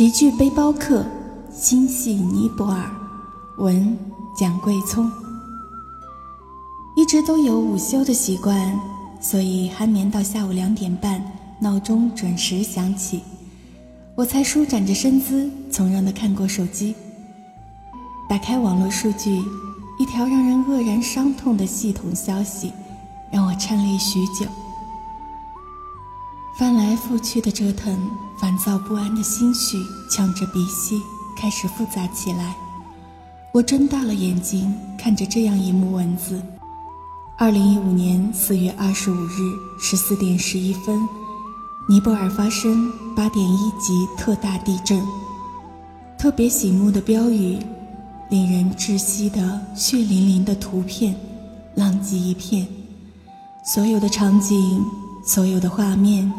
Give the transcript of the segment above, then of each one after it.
极具背包客，心系尼泊尔。文蒋桂聪。一直都有午休的习惯，所以酣眠到下午两点半，闹钟准时响起，我才舒展着身姿，从容的看过手机。打开网络数据，一条让人愕然伤痛的系统消息，让我颤栗许久。翻来覆去的折腾，烦躁不安的心绪呛着鼻息，开始复杂起来。我睁大了眼睛，看着这样一幕文字：二零一五年四月二十五日十四点十一分，尼泊尔发生八点一级特大地震。特别醒目的标语，令人窒息的血淋淋的图片，浪迹一片。所有的场景，所有的画面。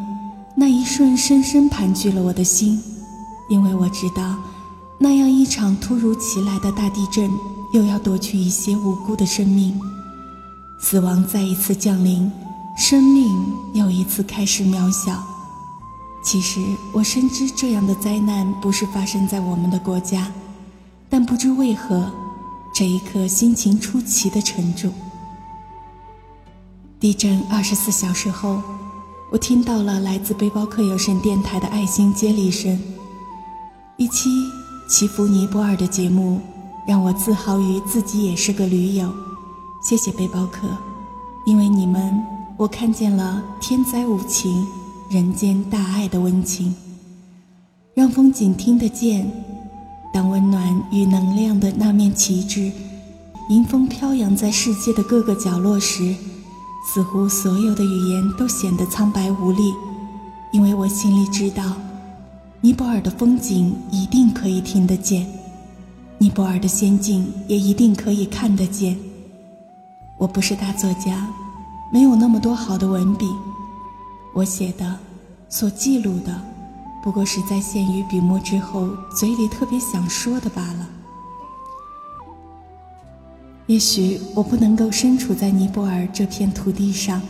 那一瞬，深深盘踞了我的心，因为我知道，那样一场突如其来的大地震，又要夺去一些无辜的生命，死亡再一次降临，生命又一次开始渺小。其实，我深知这样的灾难不是发生在我们的国家，但不知为何，这一刻心情出奇的沉重。地震二十四小时后。我听到了来自背包客有声电台的爱心接力声，一期祈福尼泊尔的节目，让我自豪于自己也是个驴友。谢谢背包客，因为你们，我看见了天灾无情，人间大爱的温情。让风景听得见，当温暖与能量的那面旗帜迎风飘扬在世界的各个角落时。似乎所有的语言都显得苍白无力，因为我心里知道，尼泊尔的风景一定可以听得见，尼泊尔的仙境也一定可以看得见。我不是大作家，没有那么多好的文笔，我写的、所记录的，不过是在陷于笔墨之后，嘴里特别想说的罢了。也许我不能够身处在尼泊尔这片土地上，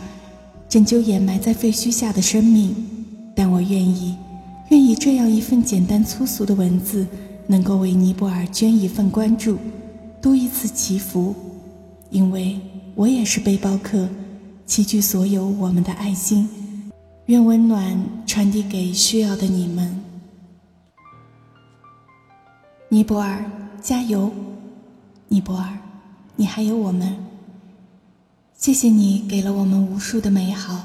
拯救掩埋在废墟下的生命，但我愿意，愿意这样一份简单粗俗的文字，能够为尼泊尔捐一份关注，多一次祈福，因为我也是背包客，齐聚所有我们的爱心，愿温暖传递给需要的你们。尼泊尔，加油！尼泊尔。你还有我们，谢谢你给了我们无数的美好，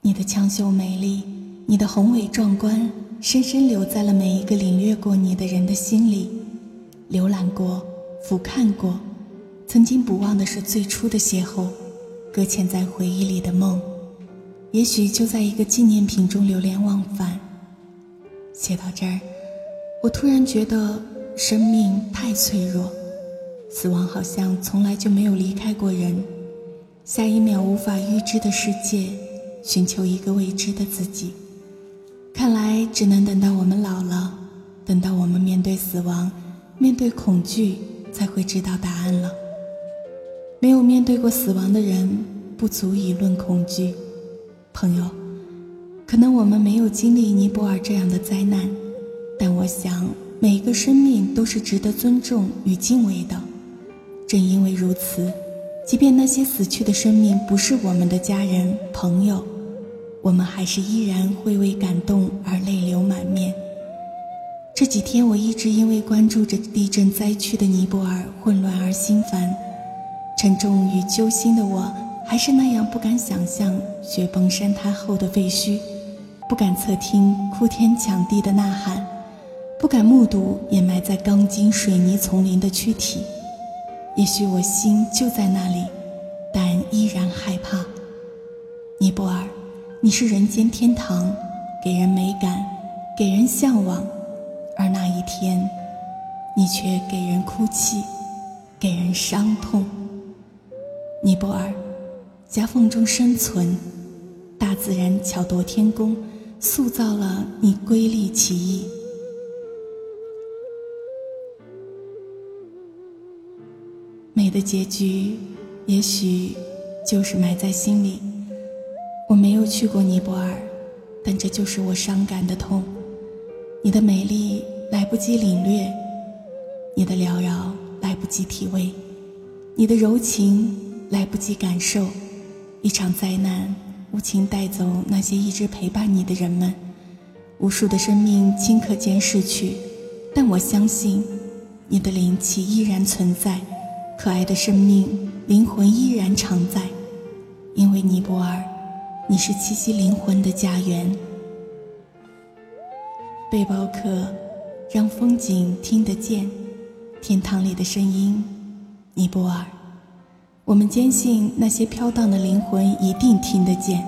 你的强秀美丽，你的宏伟壮观，深深留在了每一个领略过你的人的心里。浏览过，俯瞰过，曾经不忘的是最初的邂逅，搁浅在回忆里的梦，也许就在一个纪念品中流连忘返。写到这儿，我突然觉得生命太脆弱。死亡好像从来就没有离开过人，下一秒无法预知的世界，寻求一个未知的自己。看来只能等到我们老了，等到我们面对死亡、面对恐惧，才会知道答案了。没有面对过死亡的人，不足以论恐惧。朋友，可能我们没有经历尼泊尔这样的灾难，但我想每一个生命都是值得尊重与敬畏的。正因为如此，即便那些死去的生命不是我们的家人朋友，我们还是依然会为感动而泪流满面。这几天我一直因为关注着地震灾区的尼泊尔混乱而心烦，沉重与揪心的我，还是那样不敢想象雪崩山塌后的废墟，不敢侧听哭天抢地的呐喊，不敢目睹掩埋在钢筋水泥丛林的躯体。也许我心就在那里，但依然害怕。尼泊尔，你是人间天堂，给人美感，给人向往；而那一天，你却给人哭泣，给人伤痛。尼泊尔，夹缝中生存，大自然巧夺天工，塑造了你瑰丽奇异。你的结局，也许就是埋在心里。我没有去过尼泊尔，但这就是我伤感的痛。你的美丽来不及领略，你的缭绕来不及体味，你的柔情来不及感受。一场灾难无情带走那些一直陪伴你的人们，无数的生命顷刻间逝去，但我相信，你的灵气依然存在，可爱的生命灵魂依然常在，因为尼泊尔，你是栖息灵魂的家园。背包客，让风景听得见，天堂里的声音，尼泊尔。我们坚信那些飘荡的灵魂一定听得见。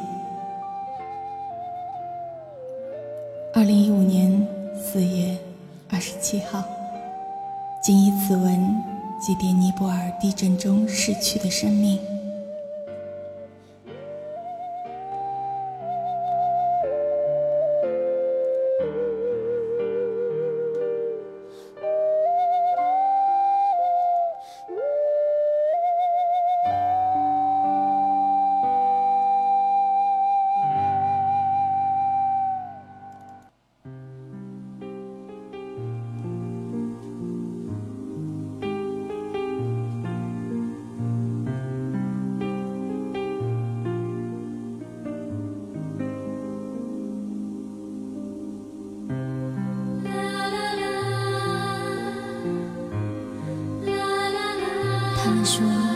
二零一五年四月二十七号，谨以此文祭奠尼泊尔地震中逝去的生命。说，